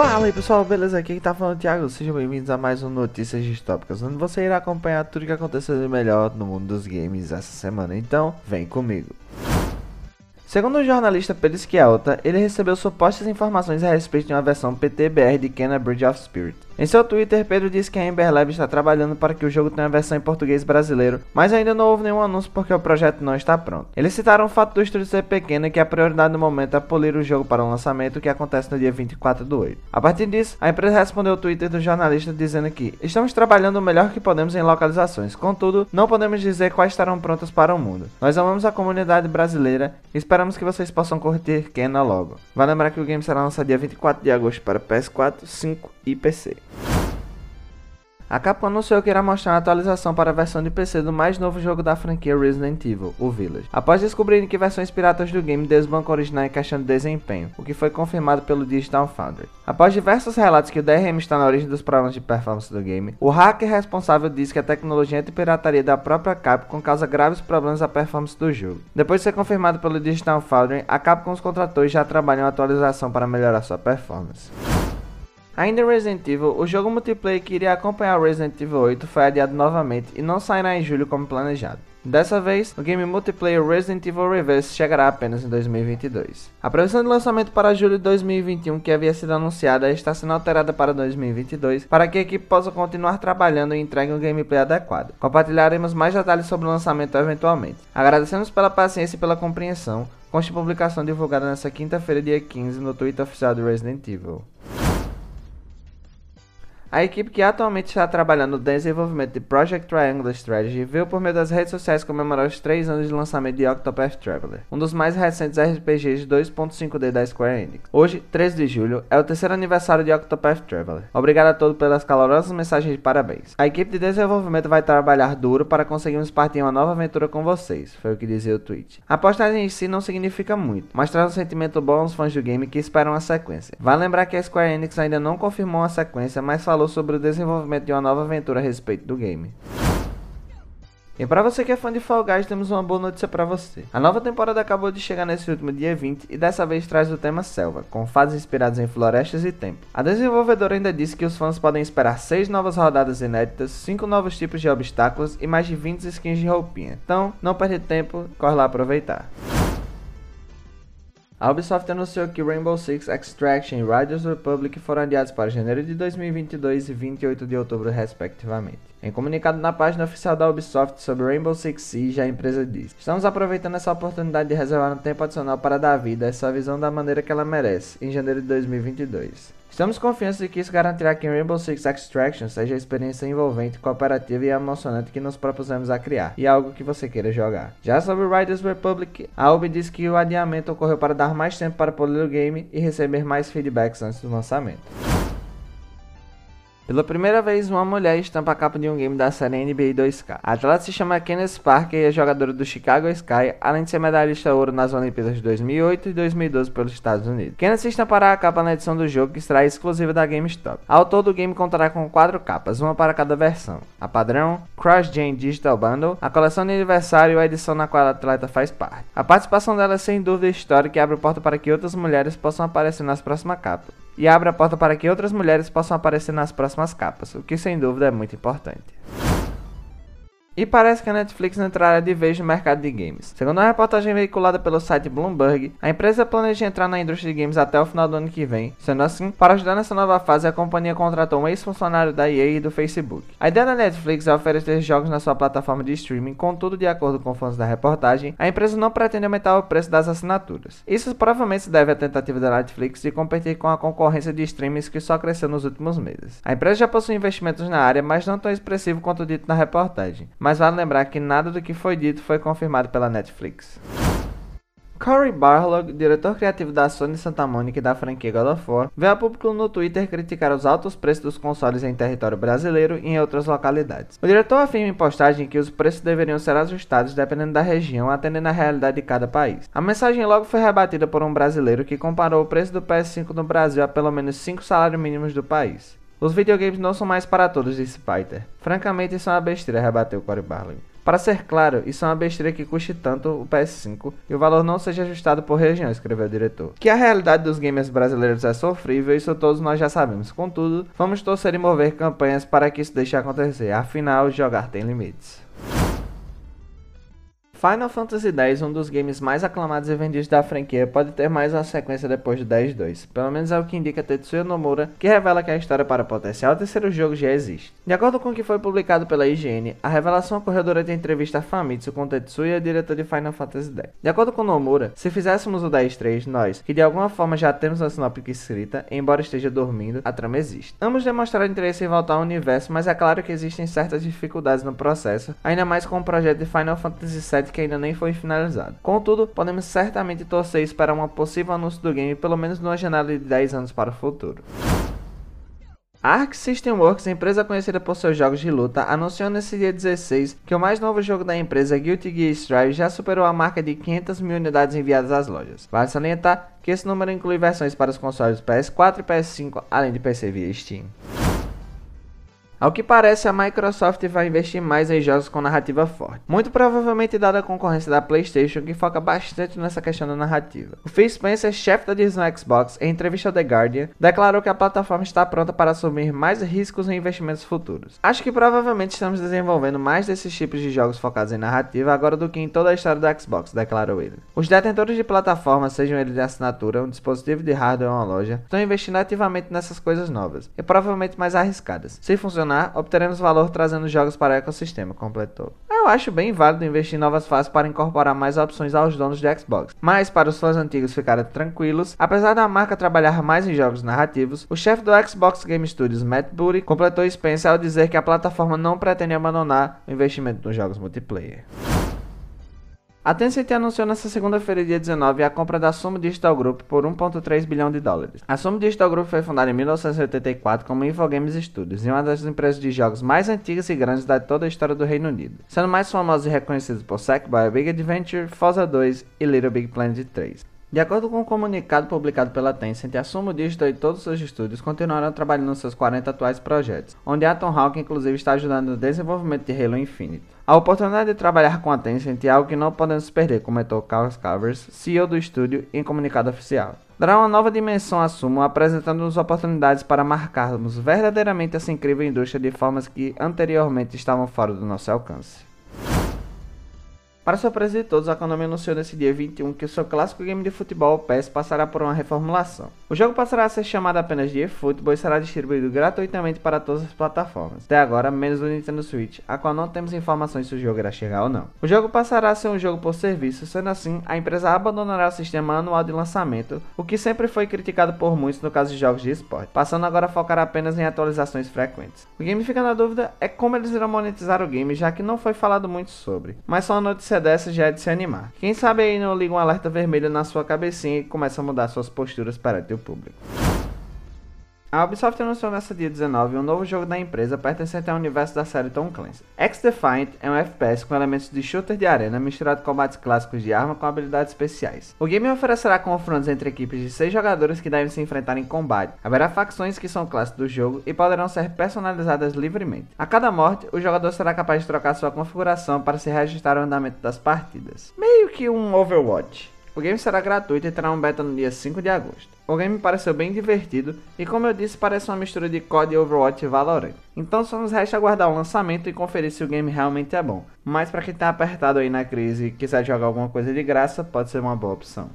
Fala aí pessoal, beleza? Aqui quem tá falando é o Thiago, sejam bem-vindos a mais um Notícias Distópicas, onde você irá acompanhar tudo que aconteceu de melhor no mundo dos games essa semana, então vem comigo. Segundo o jornalista Pedro Schialta, ele recebeu supostas informações a respeito de uma versão PTBR de Kena Bridge of Spirit. Em seu Twitter, Pedro disse que a Ember Lab está trabalhando para que o jogo tenha versão em português brasileiro, mas ainda não houve nenhum anúncio porque o projeto não está pronto. Eles citaram o fato do estúdio ser pequeno e que a prioridade no momento é polir o jogo para o lançamento que acontece no dia 24 do 8. A partir disso, a empresa respondeu ao Twitter do jornalista dizendo que estamos trabalhando o melhor que podemos em localizações, contudo, não podemos dizer quais estarão prontas para o mundo. Nós amamos a comunidade brasileira e esperamos que vocês possam curtir Kena logo. Vai lembrar que o game será lançado dia 24 de agosto para PS4, 5 e PC. A Capcom anunciou que irá mostrar uma atualização para a versão de PC do mais novo jogo da franquia Resident Evil, o Village, após descobrirem que versões piratas do game desbancam original em questão de desempenho, o que foi confirmado pelo Digital Foundry. Após diversos relatos que o DRM está na origem dos problemas de performance do game, o hacker responsável disse que a tecnologia anti-pirataria da própria Capcom causa graves problemas à performance do jogo. Depois de ser confirmado pelo Digital Foundry, a Capcom os contratou e já trabalha em atualização para melhorar sua performance. Ainda em Resident Evil, o jogo multiplayer que iria acompanhar Resident Evil 8 foi adiado novamente e não sairá em julho como planejado. Dessa vez, o game multiplayer Resident Evil Reverse chegará apenas em 2022. A previsão de lançamento para julho de 2021, que havia sido anunciada, está sendo alterada para 2022 para que a equipe possa continuar trabalhando e entregue um gameplay adequado. Compartilharemos mais detalhes sobre o lançamento eventualmente. Agradecemos pela paciência e pela compreensão. Conste publicação divulgada nesta quinta-feira, dia 15, no Twitter oficial do Resident Evil. A equipe que atualmente está trabalhando no desenvolvimento de Project Triangle Strategy veio por meio das redes sociais comemorar os 3 anos de lançamento de Octopath Traveler, um dos mais recentes RPGs 2.5D da Square Enix. Hoje, 13 de julho, é o terceiro aniversário de Octopath Traveler. Obrigado a todos pelas calorosas mensagens de parabéns. A equipe de desenvolvimento vai trabalhar duro para conseguirmos partir uma nova aventura com vocês, foi o que dizia o tweet. A postagem em si não significa muito, mas traz um sentimento bom aos fãs do game que esperam a sequência. Vale lembrar que a Square Enix ainda não confirmou a sequência, mas falou falou sobre o desenvolvimento de uma nova aventura a respeito do game. E para você que é fã de Fall Guys, temos uma boa notícia para você. A nova temporada acabou de chegar nesse último dia 20 e dessa vez traz o tema selva, com fases inspiradas em florestas e tempo. A desenvolvedora ainda disse que os fãs podem esperar 6 novas rodadas inéditas, 5 novos tipos de obstáculos e mais de 20 skins de roupinha. Então, não perde tempo, corre lá aproveitar. A Ubisoft anunciou que Rainbow Six Extraction e Riders Republic foram adiados para janeiro de 2022 e 28 de outubro, respectivamente. Em comunicado na página oficial da Ubisoft sobre Rainbow Six Siege, a empresa diz: Estamos aproveitando essa oportunidade de reservar um tempo adicional para dar vida a essa visão da maneira que ela merece, em janeiro de 2022. Estamos confiantes de que isso garantirá que Rainbow Six Extraction seja a experiência envolvente, cooperativa e emocionante que nos propusemos a criar, e algo que você queira jogar. Já sobre Riders Republic, a Ubi diz que o adiamento ocorreu para dar mais tempo para polir o game e receber mais feedbacks antes do lançamento. Pela primeira vez, uma mulher estampa a capa de um game da série NBA 2K. A atleta se chama Kenneth Parker e é jogadora do Chicago Sky, além de ser medalhista ouro nas Olimpíadas de 2008 e 2012 pelos Estados Unidos. Kenneth estampará a capa na edição do jogo que será exclusiva da GameStop. Ao todo, o game contará com quatro capas, uma para cada versão. A padrão, Cross Gen Digital Bundle, a coleção de aniversário e a edição na qual a atleta faz parte. A participação dela é sem dúvida histórica e abre porta para que outras mulheres possam aparecer nas próximas capas e abre a porta para que outras mulheres possam aparecer nas próximas capas, o que sem dúvida é muito importante. E parece que a Netflix entrará de vez no mercado de games. Segundo uma reportagem veiculada pelo site Bloomberg, a empresa planeja entrar na indústria de games até o final do ano que vem. Sendo assim, para ajudar nessa nova fase, a companhia contratou um ex-funcionário da EA e do Facebook. A ideia da Netflix é oferecer jogos na sua plataforma de streaming, contudo, de acordo com fãs da reportagem, a empresa não pretende aumentar o preço das assinaturas. Isso provavelmente se deve à tentativa da Netflix de competir com a concorrência de streamings que só cresceu nos últimos meses. A empresa já possui investimentos na área, mas não tão expressivo quanto dito na reportagem mas vale lembrar que nada do que foi dito foi confirmado pela Netflix. Cory Barlog, diretor criativo da Sony Santa Mônica e da franquia God of War, veio a público no Twitter criticar os altos preços dos consoles em território brasileiro e em outras localidades. O diretor afirma em postagem que os preços deveriam ser ajustados dependendo da região, atendendo à realidade de cada país. A mensagem logo foi rebatida por um brasileiro que comparou o preço do PS5 no Brasil a pelo menos 5 salários mínimos do país. Os videogames não são mais para todos, disse Peter. Francamente, isso é uma besteira, rebateu Cory Barlog. Para ser claro, isso é uma besteira que custe tanto o PS5 e o valor não seja ajustado por região, escreveu o diretor. Que a realidade dos gamers brasileiros é sofrível, isso todos nós já sabemos. Contudo, vamos torcer e mover campanhas para que isso deixe acontecer. Afinal, jogar tem limites. Final Fantasy X, um dos games mais aclamados e vendidos da franquia, pode ter mais uma sequência depois de 10-2. Pelo menos é o que indica Tetsuya Nomura, que revela que a história para o potencial terceiro jogo já existe. De acordo com o que foi publicado pela IGN, a revelação ocorreu durante a entrevista Famitsu com Tetsuya, diretor de Final Fantasy X. De acordo com Nomura, se fizéssemos o 10-3, nós, que de alguma forma já temos a sinopse escrita, embora esteja dormindo, a trama existe. Ambos demonstraram interesse em voltar ao universo, mas é claro que existem certas dificuldades no processo, ainda mais com o projeto de Final Fantasy VII que ainda nem foi finalizado. Contudo, podemos certamente torcer esperar um possível anúncio do game pelo menos numa janela de 10 anos para o futuro. A Arc System Works, empresa conhecida por seus jogos de luta, anunciou nesse dia 16 que o mais novo jogo da empresa, Guilty Gear Strive, já superou a marca de 500 mil unidades enviadas às lojas. Vale salientar que esse número inclui versões para os consoles PS4 e PS5, além de PC via Steam. Ao que parece, a Microsoft vai investir mais em jogos com narrativa forte, muito provavelmente dada a concorrência da PlayStation, que foca bastante nessa questão da narrativa. O Phil Spencer, chefe da Disney Xbox, em entrevista ao The Guardian, declarou que a plataforma está pronta para assumir mais riscos em investimentos futuros. Acho que provavelmente estamos desenvolvendo mais desses tipos de jogos focados em narrativa agora do que em toda a história do Xbox, declarou ele. Os detentores de plataformas, sejam eles de assinatura, um dispositivo de hardware ou uma loja, estão investindo ativamente nessas coisas novas, e provavelmente mais arriscadas. Se funcionar funcionar, obteremos valor trazendo jogos para o ecossistema, completou. Eu acho bem válido investir em novas fases para incorporar mais opções aos donos de Xbox, mas para os fãs antigos ficarem tranquilos, apesar da marca trabalhar mais em jogos narrativos, o chefe do Xbox Game Studios, Matt Booty, completou Spencer ao dizer que a plataforma não pretende abandonar o investimento nos jogos multiplayer. A Tencent anunciou nesta segunda-feira, dia 19, a compra da Sumo Digital Group por 1,3 bilhão de dólares. A Sumo Digital Group foi fundada em 1984 como Infogames Studios e uma das empresas de jogos mais antigas e grandes da toda a história do Reino Unido, sendo mais famosos e reconhecidos por Sackboy Big Adventure, Forza 2 e Little Big Planet 3. De acordo com o um comunicado publicado pela Tencent, a Sumo Digital e todos os seus estúdios continuarão trabalhando nos seus 40 atuais projetos, onde a Tom Hawk inclusive está ajudando no desenvolvimento de Halo Infinite. A oportunidade de trabalhar com a Tencent é algo que não podemos perder, comentou Carl Covers, CEO do estúdio, em comunicado oficial. Dará uma nova dimensão à Sumo, apresentando-nos oportunidades para marcarmos verdadeiramente essa incrível indústria de formas que anteriormente estavam fora do nosso alcance. Para surpresa de todos, a Konami anunciou nesse dia 21 que o seu clássico game de futebol, PES, passará por uma reformulação. O jogo passará a ser chamado apenas de eFootball e será distribuído gratuitamente para todas as plataformas, até agora menos o Nintendo Switch, a qual não temos informações se o jogo irá chegar ou não. O jogo passará a ser um jogo por serviço, sendo assim, a empresa abandonará o sistema anual de lançamento, o que sempre foi criticado por muitos no caso de jogos de esporte, passando agora a focar apenas em atualizações frequentes. O game fica na dúvida é como eles irão monetizar o game, já que não foi falado muito sobre, mas só uma notícia dessa já é de se animar. Quem sabe aí não liga um alerta vermelho na sua cabecinha e começa a mudar suas posturas perante o público. A Ubisoft anunciou nessa dia 19 um novo jogo da empresa pertencente ao universo da série Tom Clancy. X-Defiant é um FPS com elementos de shooter de arena misturado com combates clássicos de arma com habilidades especiais. O game oferecerá confrontos entre equipes de 6 jogadores que devem se enfrentar em combate. Haverá facções que são classes do jogo e poderão ser personalizadas livremente. A cada morte, o jogador será capaz de trocar sua configuração para se reajustar ao andamento das partidas. Meio que um Overwatch. O game será gratuito e terá um beta no dia 5 de agosto. O game pareceu bem divertido e como eu disse parece uma mistura de COD, Overwatch e Valorant. Então só nos resta aguardar o lançamento e conferir se o game realmente é bom. Mas para quem tá apertado aí na crise e quiser jogar alguma coisa de graça, pode ser uma boa opção.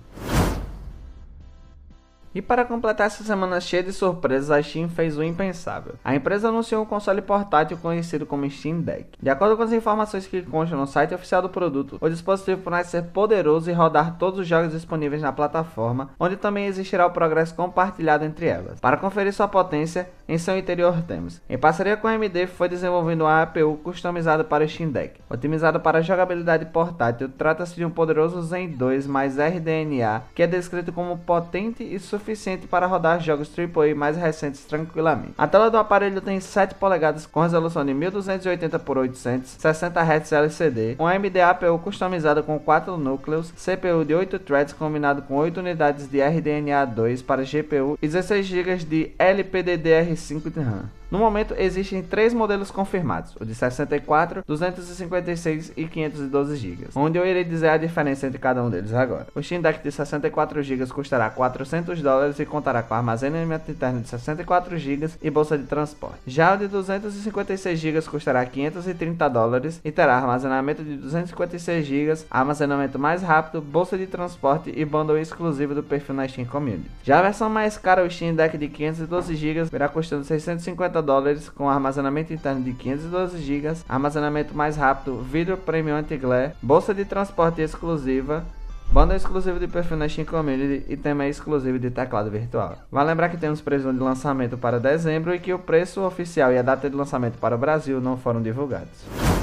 E para completar essa semana cheia de surpresas, a Steam fez o impensável. A empresa anunciou um console portátil conhecido como Steam Deck. De acordo com as informações que constam no site oficial do produto, o dispositivo promete ser poderoso e rodar todos os jogos disponíveis na plataforma, onde também existirá o progresso compartilhado entre elas. Para conferir sua potência, em seu interior temos, em parceria com a AMD, foi desenvolvido uma APU customizada para o Steam Deck. Otimizado para jogabilidade portátil, trata-se de um poderoso Zen 2 mais RDNA, que é descrito como potente e suficiente suficiente para rodar jogos AAA mais recentes tranquilamente. A tela do aparelho tem 7 polegadas com resolução de 1280 por 800, 60 Hz LCD, um AMD APU customizado com 4 núcleos, CPU de 8 threads combinado com 8 unidades de RDNA2 para GPU e 16 GB de LPDDR5 de RAM. No momento existem três modelos confirmados, o de 64, 256 e 512 GB, onde eu irei dizer a diferença entre cada um deles agora. O Steam Deck de 64 GB custará 400 dólares e contará com armazenamento interno de 64 GB e bolsa de transporte. Já o de 256 GB custará 530 dólares e terá armazenamento de 256 GB, armazenamento mais rápido, bolsa de transporte e bundle exclusivo do perfil na Steam Community. Já a versão mais cara, o Steam Deck de 512 GB, virá custando 650 dólares com armazenamento interno de 512 GB, armazenamento mais rápido, vidro premium anti-glare, bolsa de transporte exclusiva, Banda exclusiva de perfil na Steam Community e tema exclusivo de teclado virtual. Vale lembrar que temos previsão de lançamento para dezembro e que o preço oficial e a data de lançamento para o Brasil não foram divulgados.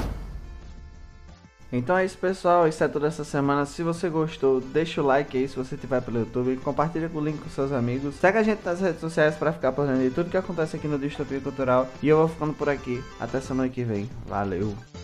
Então é isso pessoal, isso é tudo essa semana. Se você gostou, deixa o like aí se você estiver pelo YouTube, compartilha o link com seus amigos. Segue a gente nas redes sociais para ficar por dentro de tudo que acontece aqui no Distopia Cultural. E eu vou ficando por aqui. Até semana que vem. Valeu!